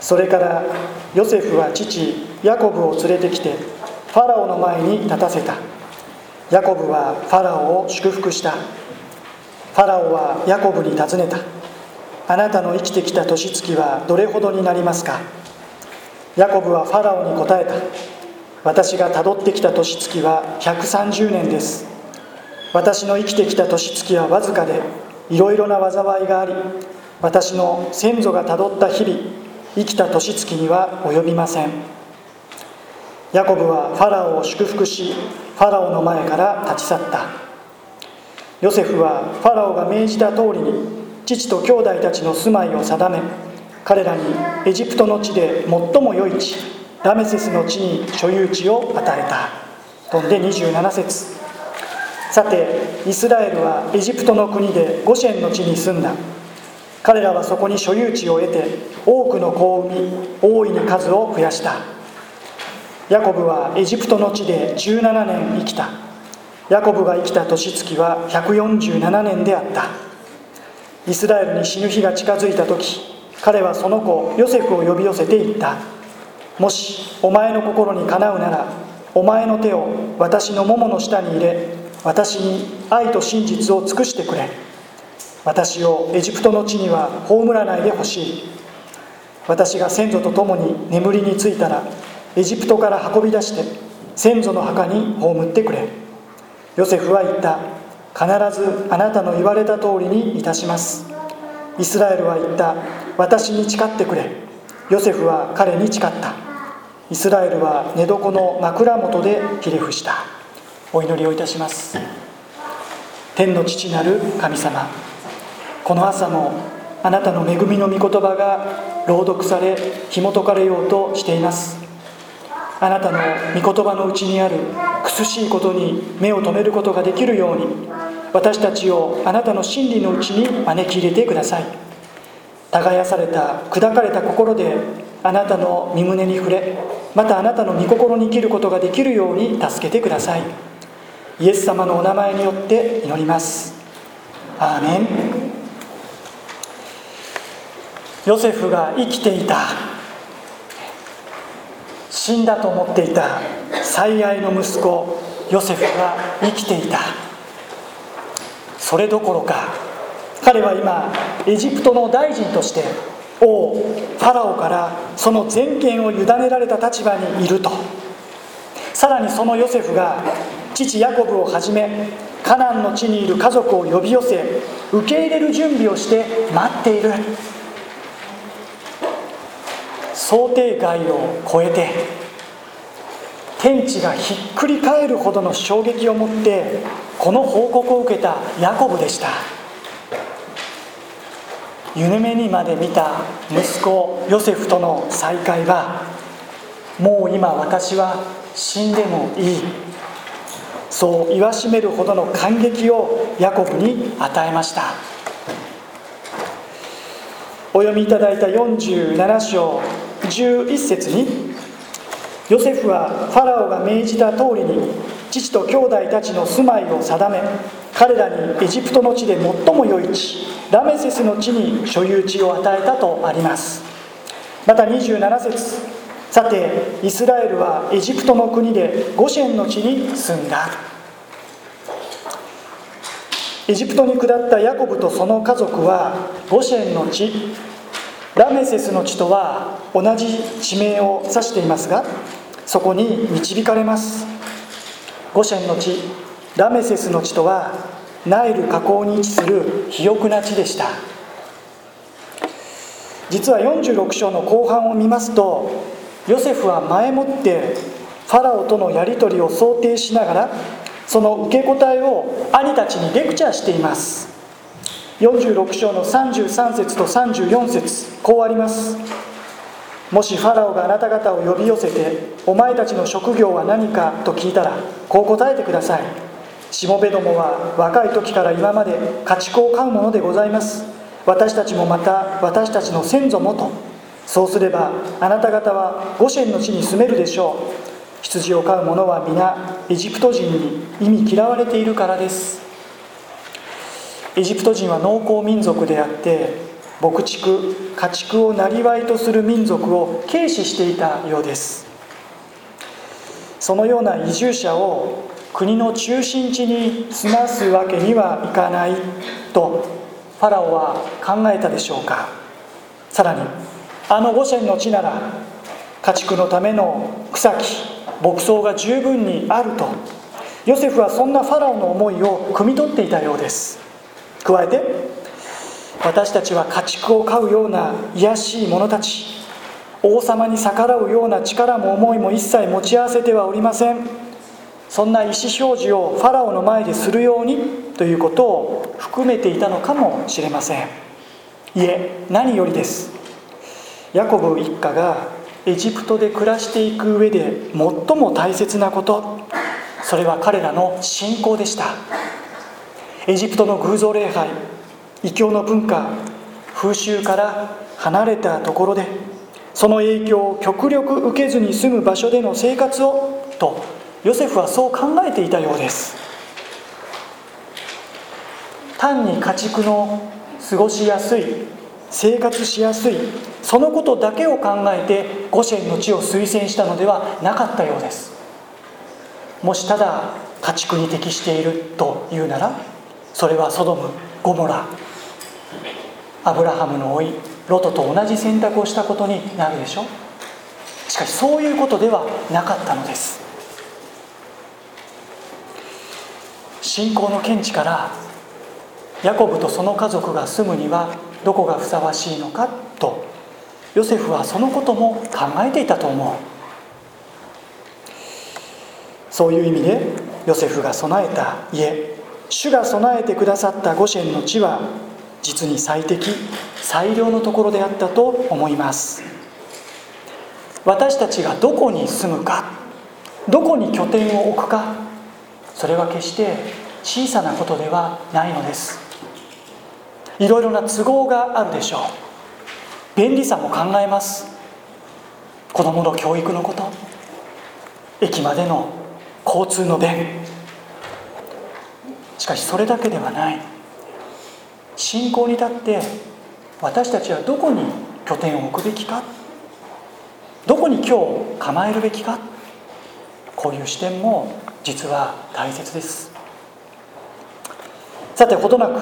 それからヨセフは父ヤコブを連れてきてファラオの前に立たせた。ヤコブはファラオを祝福した。ファラオはヤコブに尋ねた。あなたの生きてきた年月はどれほどになりますか？ヤコブはファラオに答えた。私がたどってきた年月は130年です。私の生きてきた年月はわずかでいろいろな災いがあり私の先祖がたどった日々生きた年月には及びません。ヤコブはファラオを祝福しファラオの前から立ち去った。ヨセフはファラオが命じた通りに父と兄弟たちの住まいを定め彼らにエジプトの地で最も良い地ラメセスの地に所有地を与えた。飛んで27節。さてイスラエルはエジプトの国でゴシェンの地に住んだ。彼らはそこに所有地を得て多くの子を産み大いに数を増やした。ヤコブはエジプトの地で17年生きた。ヤコブが生きた年月は147年であった。イスラエルに死ぬ日が近づいた時彼はその子ヨセフを呼び寄せていった。もしお前の心にかなうならお前の手を私のももの下に入れ私に愛と真実を尽くしてくれ。私をエジプトの地には葬らないでほしい。私が先祖と共に眠りについたらエジプトから運び出して先祖の墓に葬ってくれ。ヨセフは言った。必ずあなたの言われた通りにいたします。イスラエルは言った。私に誓ってくれ。ヨセフは彼に誓った。イスラエルは寝床の枕元でひれ伏した。お祈りをいたします。天の父なる神様。この朝もあなたの恵みの御言葉が朗読され紐解かれようとしています。あなたの御言葉のうちにある苦しいことに目を留めることができるように私たちをあなたの真理のうちに招き入れてください。耕された砕かれた心であなたの身胸に触れまたあなたの御心に生きることができるように助けてください。イエス様のお名前によって祈ります。アーメン。ヨセフが生きていた。死んだと思っていた。最愛の息子ヨセフが生きていた。それどころか彼は今エジプトの大臣として王ファラオからその全権を委ねられた立場にいると。さらにそのヨセフが父ヤコブをはじめカナンの地にいる家族を呼び寄せ受け入れる準備をして待っている。想定外を超えて天地がひっくり返るほどの衝撃を持ってこの報告を受けたヤコブでした。夢にまで見た息子ヨセフとの再会はもう今私は死んでもいい。そう言わしめるほどの感激をヤコブに与えました。お読みいただいた47章11節にヨセフはファラオが命じた通りに父と兄弟たちの住まいを定め彼らにエジプトの地で最も良い地ラメセスの地に所有地を与えたとあります。また27節さてイスラエルはエジプトの国でゴシェンの地に住んだ。エジプトに下ったヤコブとその家族はゴシェンの地ラメセスの地とは同じ地名を指していますがそこに導かれます。ゴシェンの地ラメセスの地とはナイル河口に位置する肥沃な地でした。実は46章の後半を見ますとヨセフは前もってファラオとのやり取りを想定しながらその受け答えを兄たちにレクチャーしています。46章の33節と34節。こうあります。もしファラオがあなた方を呼び寄せてお前たちの職業は何かと聞いたらこう答えてください。しもべどもは若い時から今まで家畜を飼うものでございます。私たちもまた私たちの先祖もと。そうすればあなた方はゴシェンの地に住めるでしょう。羊を飼う者は皆エジプト人に意味嫌われているからです。エジプト人は農耕民族であって牧畜家畜を生業とする民族を軽視していたようです。そのような移住者を国の中心地に住ますわけにはいかないとファラオは考えたでしょうか。さらにあの五線の地なら家畜のための草木牧草が十分にあるとヨセフはそんなファラオの思いを汲み取っていたようです。加えて私たちは家畜を飼うような卑しい者たち王様に逆らうような力も思いも一切持ち合わせてはおりません。そんな意思表示をファラオの前でするようにということを含めていたのかもしれません。いえ何よりです。ヤコブ一家がエジプトで暮らしていく上で最も大切なこと。それは彼らの信仰でした。エジプトの偶像礼拝異教の文化風習から離れたところでその影響を極力受けずに住む場所での生活をとヨセフはそう考えていたようです。単に家畜の過ごしやすい生活しやすいそのことだけを考えてゴシェンの地を推薦したのではなかったようです。もしただ家畜に適しているというならそれはソドムゴモラ。アブラハムの老いロトと同じ選択をしたことになるでしょ。しかしそういうことではなかったのです。信仰の見地からヤコブとその家族が住むにはどこがふさわしいのかとヨセフはそのことも考えていたと思う。そういう意味でヨセフが備えた家主が備えてくださったゴシェンの地は実に最適最良のところであったと思います。私たちがどこに住むかどこに拠点を置くかそれは決して小さなことではないのです。いろいろな都合があるでしょう。便利さも考えます。子どもの教育のこと駅までの交通の便しかしそれだけではない。信仰に立って私たちはどこに拠点を置くべきか？どこに今日構えるべきか？こういう視点も実は大切です。さてほどなく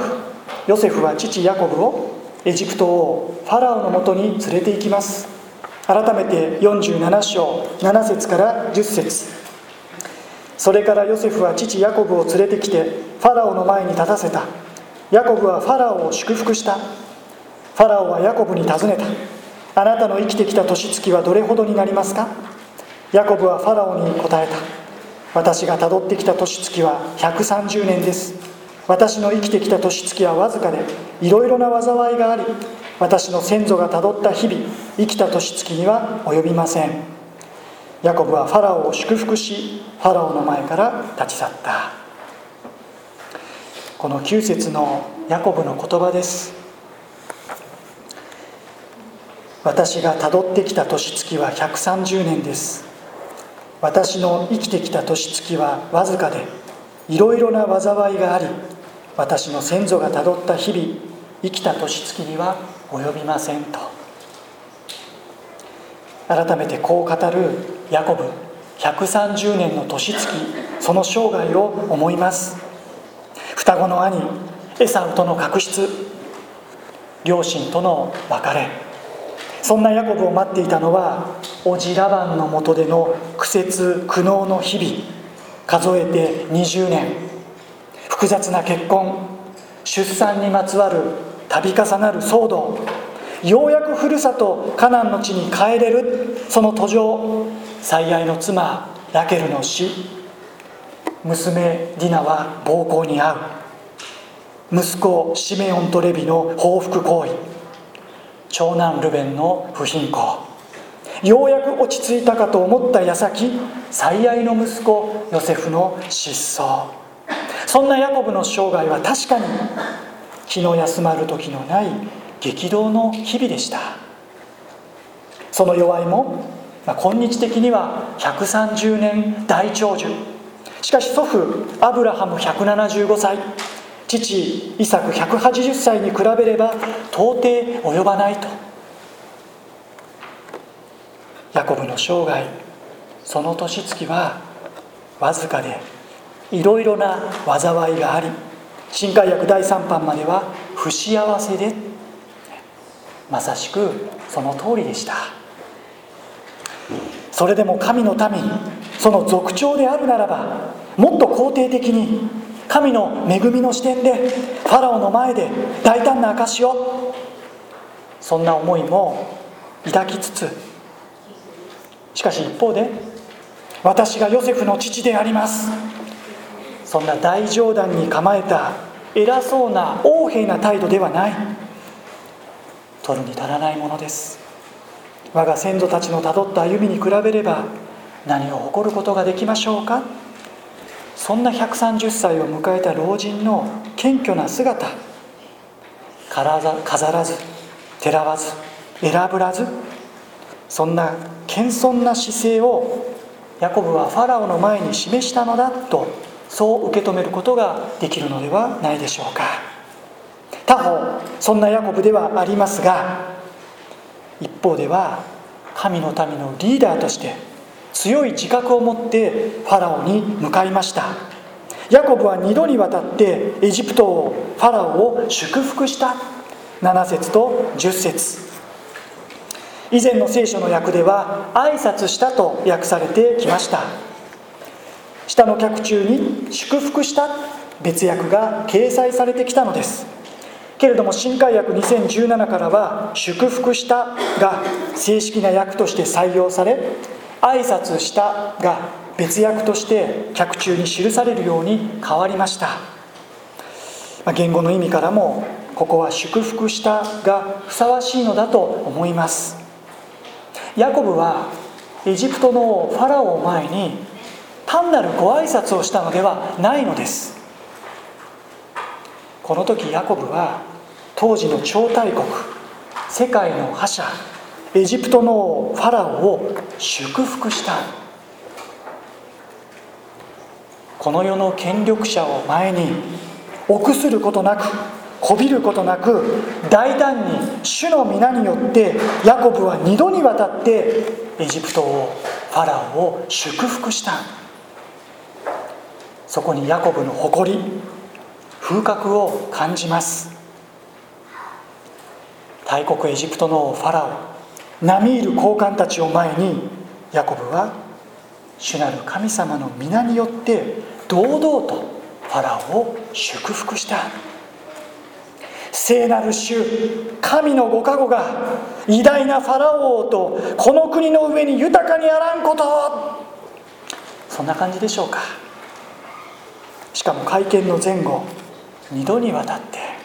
ヨセフは父ヤコブをエジプト王ファラオのもとに連れて行きます。改めて47章7節から10節。それからヨセフは父ヤコブを連れてきてファラオの前に立たせた。ヤコブはファラオを祝福した。ファラオはヤコブに尋ねた。あなたの生きてきた年月はどれほどになりますか？ヤコブはファラオに答えた。私がたどってきた年月は130年です。私の生きてきた年月はわずかでいろいろな災いがあり私の先祖がたどった日々生きた年月には及びません。ヤコブはファラオを祝福しファラオの前から立ち去った。この9節のヤコブの言葉です。私がたどってきた年月は130年です。私の生きてきた年月はわずかでいろいろな災いがあり私の先祖がたどった日々生きた年月には及びませんと。改めてこう語るヤコブ130年の年月その生涯を思います。双子の兄エサウとの確執。両親との別れ。そんなヤコブを待っていたのは叔父ラバンのもとでの苦節苦悩の日々。数えて20年。複雑な結婚。出産にまつわる度重なる騒動。ようやくふるさとカナンの地に帰れる。その途上。最愛の妻ラケルの死。娘ディナは暴行に遭う。息子シメオンとレビの報復行為。長男ルベンの不貧困ようやく落ち着いたかと思った矢先最愛の息子ヨセフの失踪。そんなヤコブの生涯は確かに気の休まる時のない激動の日々でした。その弱いも、まあ、今日的には130年大長寿。しかし祖父アブラハム175歳。父イサク180歳に比べれば到底及ばないと。ヤコブの生涯その年月はわずかでいろいろな災いがあり新海薬第3版までは不幸せで。まさしくその通りでした。それでも神の民その族長であるならばもっと肯定的に神の恵みの視点でファラオの前で大胆な証をそんな思いも抱きつつしかし一方で私がヨセフの父であります。そんな大冗談に構えた偉そうな横柄な態度ではない。取るに足らないものです。我が先祖たちのたどった歩みに比べれば何を誇ることができましょうか？そんな130歳を迎えた老人の謙虚な姿飾らずてらわず選ぶらずそんな謙遜な姿勢をヤコブはファラオの前に示したのだとそう受け止めることができるのではないでしょうか。他方そんなヤコブではありますが一方では神の民のリーダーとして強い自覚を持ってファラオに向かいました。ヤコブは2度にわたってエジプトをファラオを祝福した。7節と10節。以前の聖書の訳では挨拶したと訳されてきました。下の脚中に祝福した。別訳が掲載されてきたのです。けれども新海訳2017からは祝福したが正式な訳として採用され挨拶したが別訳として脚中に記されるように変わりました。まあ言語の意味からもここは祝福したがふさわしいのだと思います。ヤコブはエジプトのファラオを前に単なるご挨拶をしたのではないのです。この時ヤコブは当時の超大国世界の覇者エジプトのファラオを祝福した。この世の権力者を前に臆することなくこびることなく大胆に主の皆によってヤコブは2度にわたってエジプトをファラオを祝福した。そこにヤコブの誇り風格を感じます。大国エジプトのファラオ並みいる高官たちを前にヤコブは主なる神様の皆によって堂々とファラオを祝福した。聖なる主神のご加護が偉大なファラオ王とこの国の上に豊かにあらんこと。そんな感じでしょうか。しかも会見の前後2度にわたって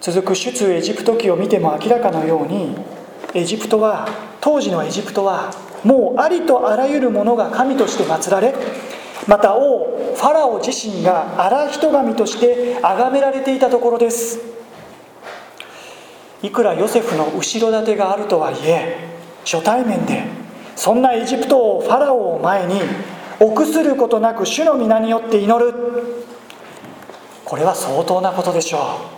続く出エジプト記を見ても明らかのようにエジプトは当時のエジプトはもうありとあらゆるものが神として祀られまた王ファラオ自身が荒人神として崇められていたところです。いくらヨセフの後ろ盾があるとはいえ初対面でそんなエジプト王ファラオを前に臆することなく主の皆によって祈る。これは相当なことでしょう。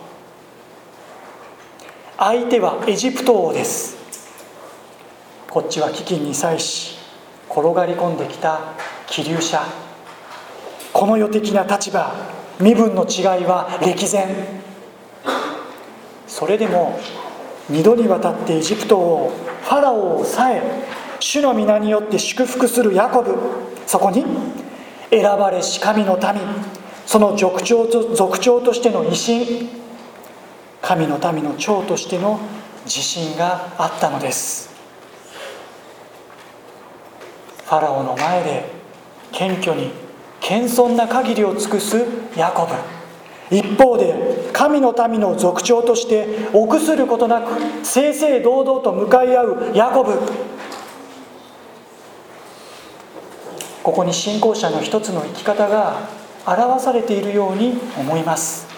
相手はエジプト王です。こっちは飢饉に際し転がり込んできた気流者この世的な立場身分の違いは歴然。それでも2度にわたってエジプトをファラオをさえ主の皆によって祝福するヤコブ。そこに選ばれし神の民。その族長と族長としての威信。神の民の長としての自信があったのです。ファラオの前で謙虚に謙遜な限りを尽くすヤコブ。一方で神の民の族長として臆することなく正々堂々と向かい合うヤコブ。ここに信仰者の一つの生き方が表されているように思います。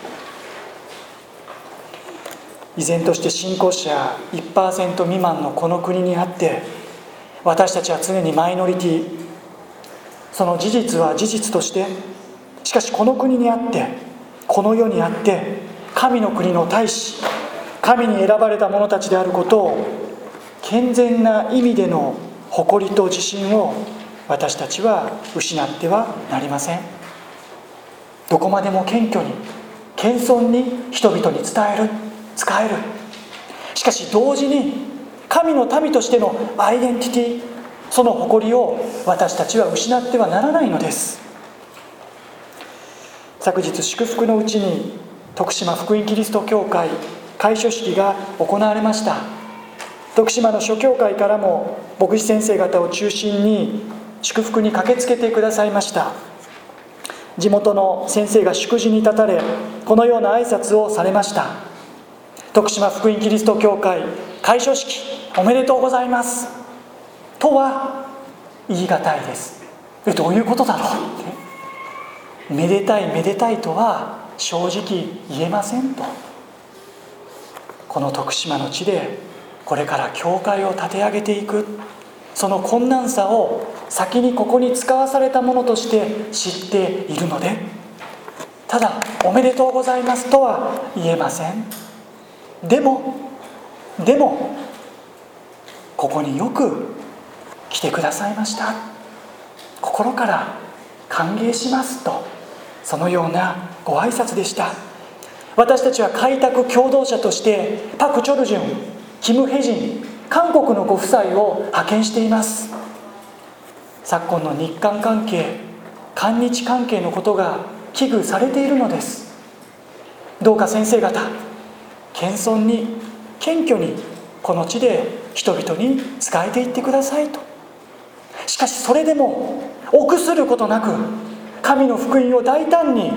依然として信仰者1%未満のこの国にあって私たちは常にマイノリティ。その事実は事実としてしかしこの国にあってこの世にあって神の国の大使神に選ばれた者たちであることを健全な意味での誇りと自信を私たちは失ってはなりません。どこまでも謙虚に謙遜に人々に伝える。使える。しかし同時に神の民としてのアイデンティティその誇りを私たちは失ってはならないのです。昨日祝福のうちに徳島福音キリスト教会開所式が行われました。徳島の諸教会からも牧師先生方を中心に祝福に駆けつけてくださいました。地元の先生が祝辞に立たれこのような挨拶をされました。徳島福音キリスト教会開所式おめでとうございます。とは言い難いです。えどういうことだろう？ってめでたいめでたいとは正直言えませんと。この徳島の地でこれから教会を立て上げていく。その困難さを先にここに使わされたものとして知っているのでただ「おめでとうございます」とは言えません。でもでもここによく来てくださいました。心から歓迎しますとそのようなご挨拶でした。私たちは開拓共同者としてパク・チョルジュンキム・ヘジン韓国のご夫妻を派遣しています。昨今の日韓関係韓日関係のことが危惧されているのです。どうか先生方謙遜に謙虚にこの地で人々に仕えていってくださいと。しかしそれでも臆することなく神の福音を大胆に語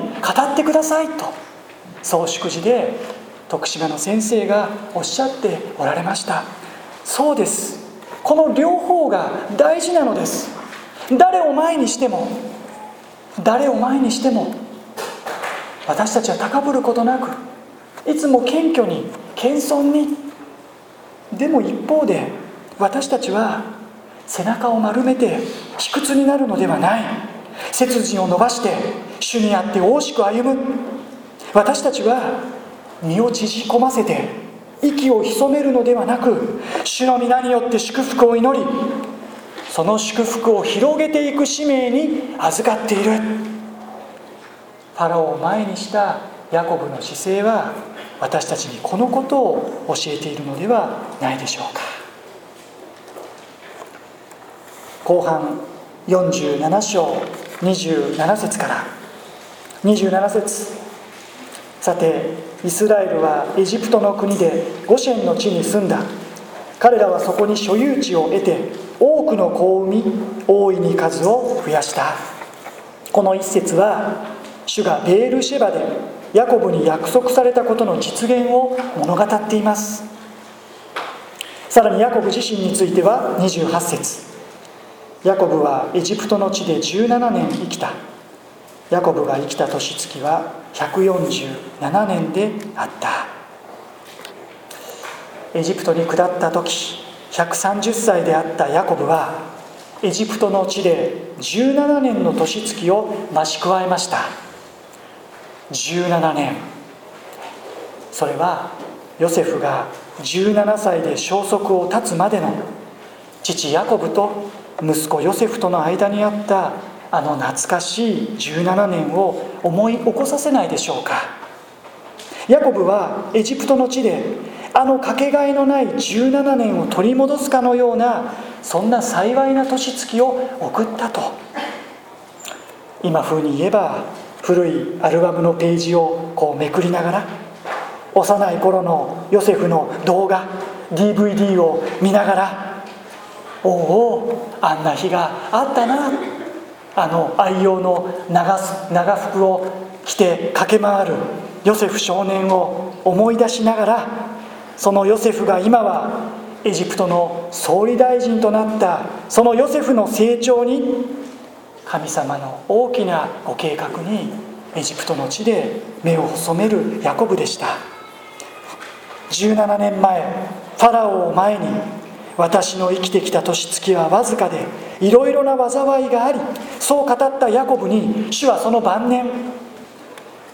ってくださいと。そう祝辞で徳島の先生がおっしゃっておられました。そうです。この両方が大事なのです。誰を前にしても誰を前にしても私たちは高ぶることなくいつも謙虚に謙遜に。でも一方で私たちは背中を丸めて卑屈になるのではない。背筋を伸ばして主にあって大しく歩む。私たちは身を縮こませて息を潜めるのではなく主の皆によって祝福を祈りその祝福を広げていく使命に預かっている。ファラオを前にしたヤコブの姿勢は私たちにこのことを教えているのではないでしょうか。後半47章27節から。27節。さてイスラエルはエジプトの国でゴシェンの地に住んだ。彼らはそこに所有地を得て多くの子を産み大いに数を増やした。この一節は主がベールシェバでヤコブに約束されたことの実現を物語っています。さらにヤコブ自身については28節。ヤコブはエジプトの地で17年生きた。ヤコブが生きた年月は147年であった。エジプトに下った時130歳であったヤコブはエジプトの地で17年の年月を増し加えました。17年。それはヨセフが17歳で消息を絶つまでの父ヤコブと息子ヨセフとの間にあったあの懐かしい17年を思い起こさせないでしょうか。ヤコブはエジプトの地であのかけがえのない17年を取り戻すかのようなそんな幸いな年月を送ったと。今風に言えば古いアルバムのページをこうめくりながら幼い頃のヨセフの動画 DVD を見ながらおおあんな日があったなあの愛用の長長服を着て駆け回るヨセフ少年を思い出しながらそのヨセフが今はエジプトの総理大臣となったそのヨセフの成長に神様の大きなご計画にエジプトの地で目を細めるヤコブでした。17年前ファラオを前に私の生きてきた年月はわずかでいろいろな災いがありそう語ったヤコブに主はその晩年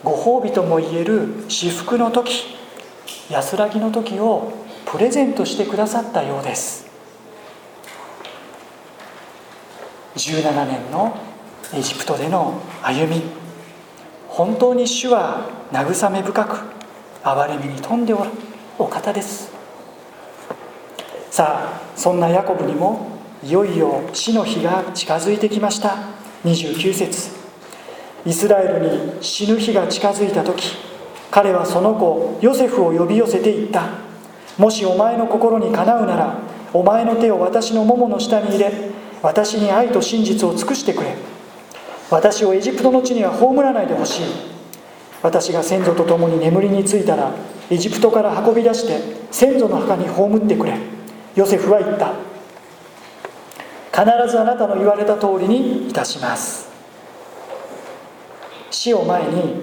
ご褒美ともいえる至福の時安らぎの時をプレゼントしてくださったようです。17年のエジプトでの歩み。本当に主は慰め深く憐れみに富んでおるお方です。さあそんなヤコブにもいよいよ死の日が近づいてきました。29節。イスラエルに死ぬ日が近づいた時彼はその子ヨセフを呼び寄せていった。もしお前の心にかなうならお前の手を私のももの下に入れ私に愛と真実を尽くしてくれ。私をエジプトの地には葬らないでほしい。私が先祖と共に眠りについたらエジプトから運び出して先祖の墓に葬ってくれ。ヨセフは言った。必ずあなたの言われた通りにいたします。死を前に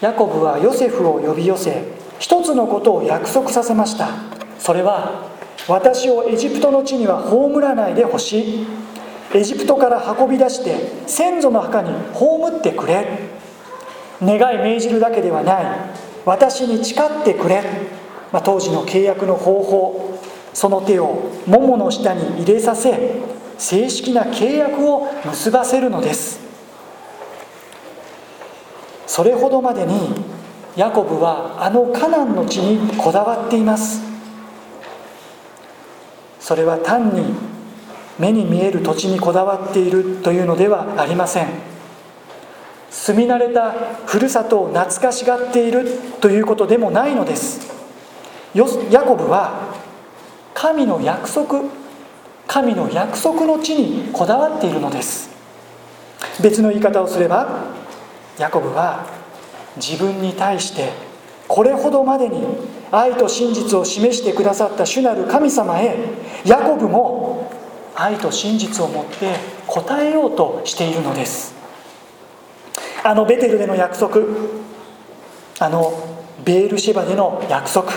ヤコブはヨセフを呼び寄せ一つのことを約束させました。それは私をエジプトの地には葬らないでほしい。エジプトから運び出して先祖の墓に葬ってくれ。願い命じるだけではない。私に誓ってくれ、まあ、当時の契約の方法。その手を桃の下に入れさせ正式な契約を結ばせるのです。それほどまでにヤコブはあのカナンの地にこだわっています。それは単に目に見える土地にこだわっているというのではありません。住み慣れたふるさとを懐かしがっているということでもないのです。ヤコブは神の約束神の約束の地にこだわっているのです。別の言い方をすればヤコブは自分に対してこれほどまでに愛と真実を示してくださった主なる神様へヤコブも愛と真実を持って答えようとしているのです。あのベテルでの約束。あのベールシバでの約束。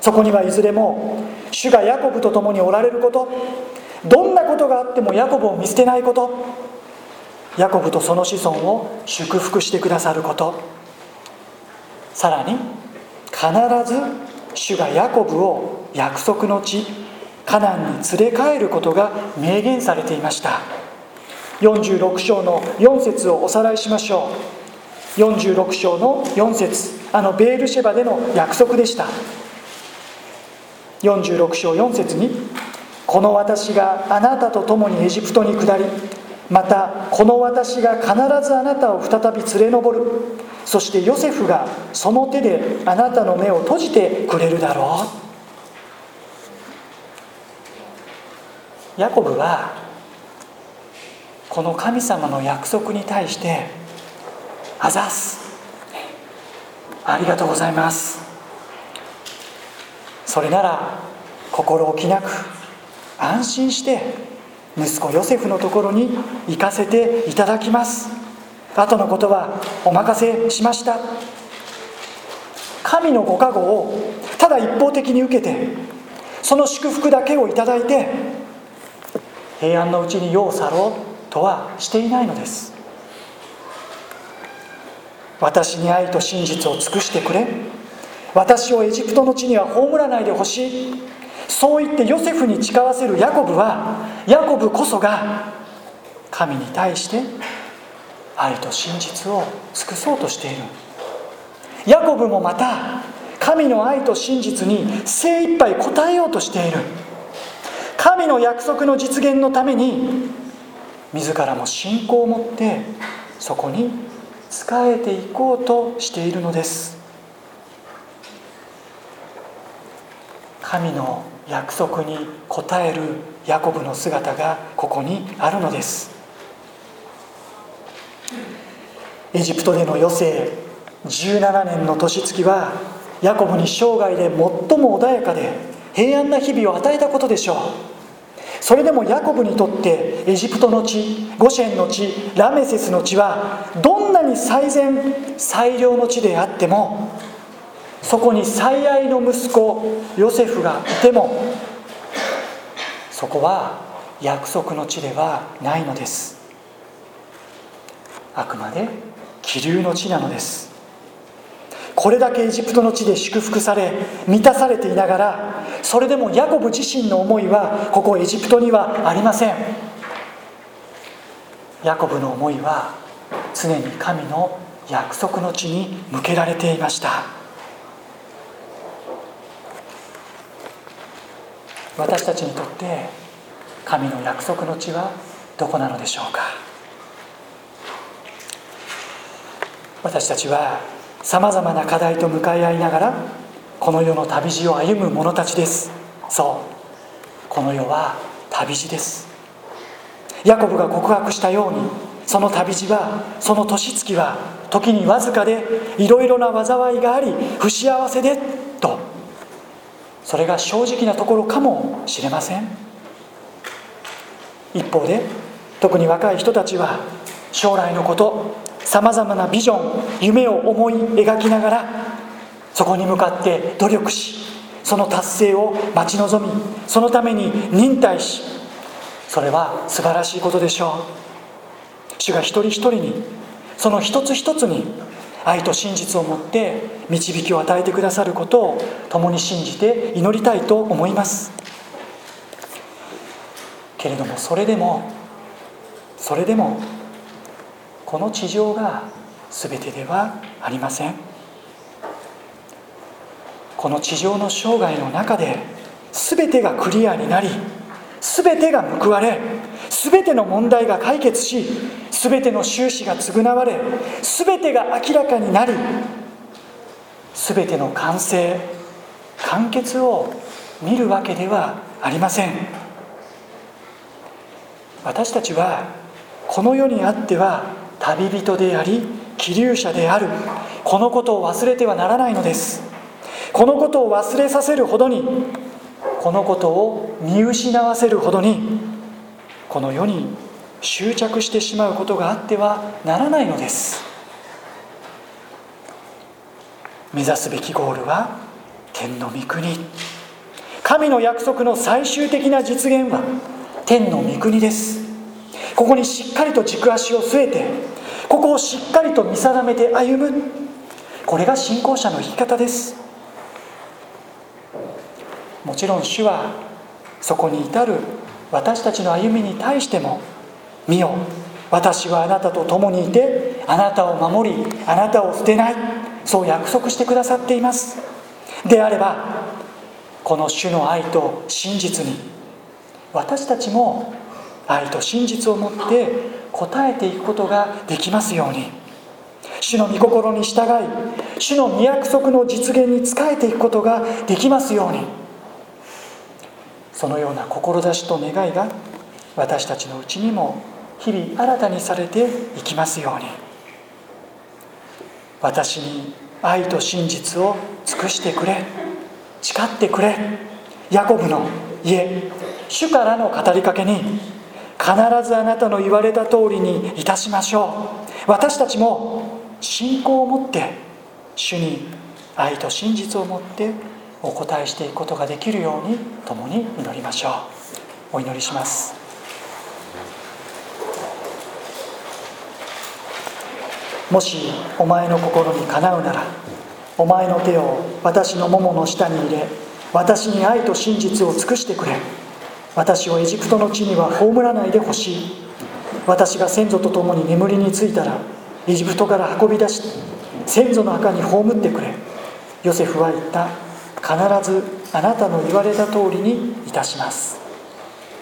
そこにはいずれも主がヤコブと共におられること。どんなことがあってもヤコブを見捨てないこと。ヤコブとその子孫を祝福してくださること。さらに必ず主がヤコブを約束の地カナンに連れ帰ることが明言されていました。46章の4節をおさらいしましょう。46章の4節あのベールシェバでの約束でした。46章4節に「この私があなたと共にエジプトに下りまたこの私が必ずあなたを再び連れ上る。そしてヨセフがその手であなたの目を閉じてくれるだろう。ヤコブはこの神様の約束に対して「あざす」「ありがとうございます」それなら心置きなく安心して息子ヨセフのところに行かせていただきます。後のことはお任せしました。神のご加護をただ一方的に受けてその祝福だけをいただいて平安のうちに世を去ろうとはしていないのです。私に愛と真実を尽くしてくれ。私をエジプトの地には葬らないでほしい。そう言ってヨセフに誓わせるヤコブはヤコブこそが神に対して愛と真実を尽くそうとしている。ヤコブもまた神の愛と真実に精一杯応えようとしている。神の約束の実現のために自らも信仰を持ってそこに仕えていこうとしているのです。神の約束に応えるヤコブの姿がここにあるのです。エジプトでの余生17年の年月はヤコブに生涯で最も穏やかで平安な日々を与えたことでしょう。それでもヤコブにとってエジプトの地ゴシェンの地ラメセスの地はどんなに最善最良の地であってもそこに最愛の息子ヨセフがいてもそこは約束の地ではないのです。あくまで気流の地なのです。これだけエジプトの地で祝福され満たされていながらそれでもヤコブ自身の思いはここエジプトにはありません。ヤコブの思いは常に神の約束の地に向けられていました。私たちにとって神の約束の地はどこなのでしょうか。私たちはさまざまな課題と向かい合いながらこの世の旅路を歩む者たちです。そう。この世は旅路です。ヤコブが告白したようにその旅路はその年月は時にわずかでいろいろな災いがあり不幸せでと。それが正直なところかもしれません。一方で特に若い人たちは将来のことさまざまなビジョン夢を思い描きながらそこに向かって努力しその達成を待ち望みそのために忍耐しそれは素晴らしいことでしょう。主が一人一人にその一つ一つに愛と真実を持って導きを与えてくださることを共に信じて祈りたいと思います。けれどもそれでもそれでもこの地上が全てではありません。この地上の生涯の中で全てがクリアになり全てが報われ全ての問題が解決し全ての収支が償われ全てが明らかになり全ての完成完結を見るわけではありません。私たちはこの世にあっては旅人であり気流者である。このことを忘れてはならないのです。このことを忘れさせるほどにこのことを見失わせるほどにこの世に執着してしまうことがあってはならないのです。目指すべきゴールは天の御国。神の約束の最終的な実現は天の御国です。ここにしっかりと軸足を据えてここをしっかりと見定めて歩む。これが信仰者の生き方です。もちろん主はそこに至る私たちの歩みに対しても「見よ私はあなたと共にいてあなたを守りあなたを捨てない」そう約束してくださっています。であればこの主の愛と真実に私たちも愛と真実を持って応えていくことができますように。主の御心に従い主の御約束の実現に仕えていくことができますように。そのような志と願いが私たちのうちにも日々新たにされていきますように。私に愛と真実を尽くしてくれ誓ってくれヤコブの家主からの語りかけに必ずあなたの言われた通りにいたしましょう。私たちも信仰を持って主に愛と真実を持ってお答えしていくことができるように共に祈りましょう。お祈りします。もしお前の心にかなうならお前の手を私のももの下に入れ私に愛と真実を尽くしてくれ。私をエジプトの地には葬らないでほしい。私が先祖と共に眠りについたらエジプトから運び出し先祖の墓に葬ってくれ。ヨセフは言った。必ずあなたの言われた通りにいたします。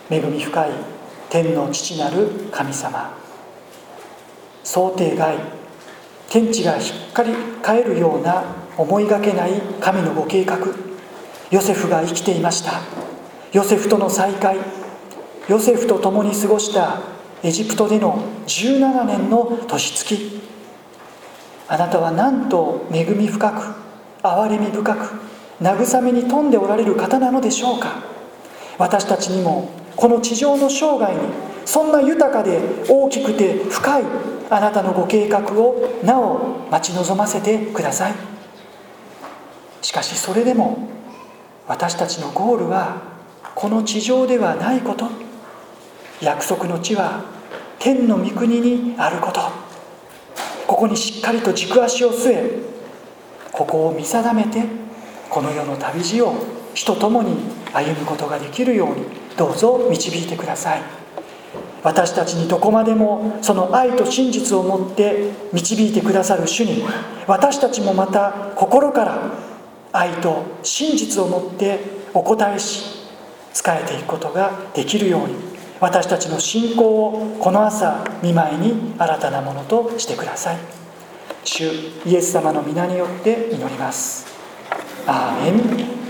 恵み深い天の父なる神様。想定外天地がひっかり返るような思いがけない神のご計画。ヨセフが生きていました。ヨセフとの再会。ヨセフと共に過ごしたエジプトでの17年の年月。あなたはなんと恵み深く憐れみ深く慰めに富んでおられる方なのでしょうか。私たちにもこの地上の生涯にそんな豊かで大きくて深いあなたのご計画をなお待ち望ませてください。しかしそれでも私たちのゴールはこの地上ではないこと。約束の地は天の御国にあること。ここにしっかりと軸足を据えここを見定めてこの世の旅路を主と共に歩むことができるようにどうぞ導いてください。私たちにどこまでもその愛と真実を持って導いてくださる主に私たちもまた心から愛と真実を持ってお答えし仕えていくことができるように私たちの信仰をこの朝見舞いに新たなものとしてください。主イエス様の皆によって祈ります。アーメン。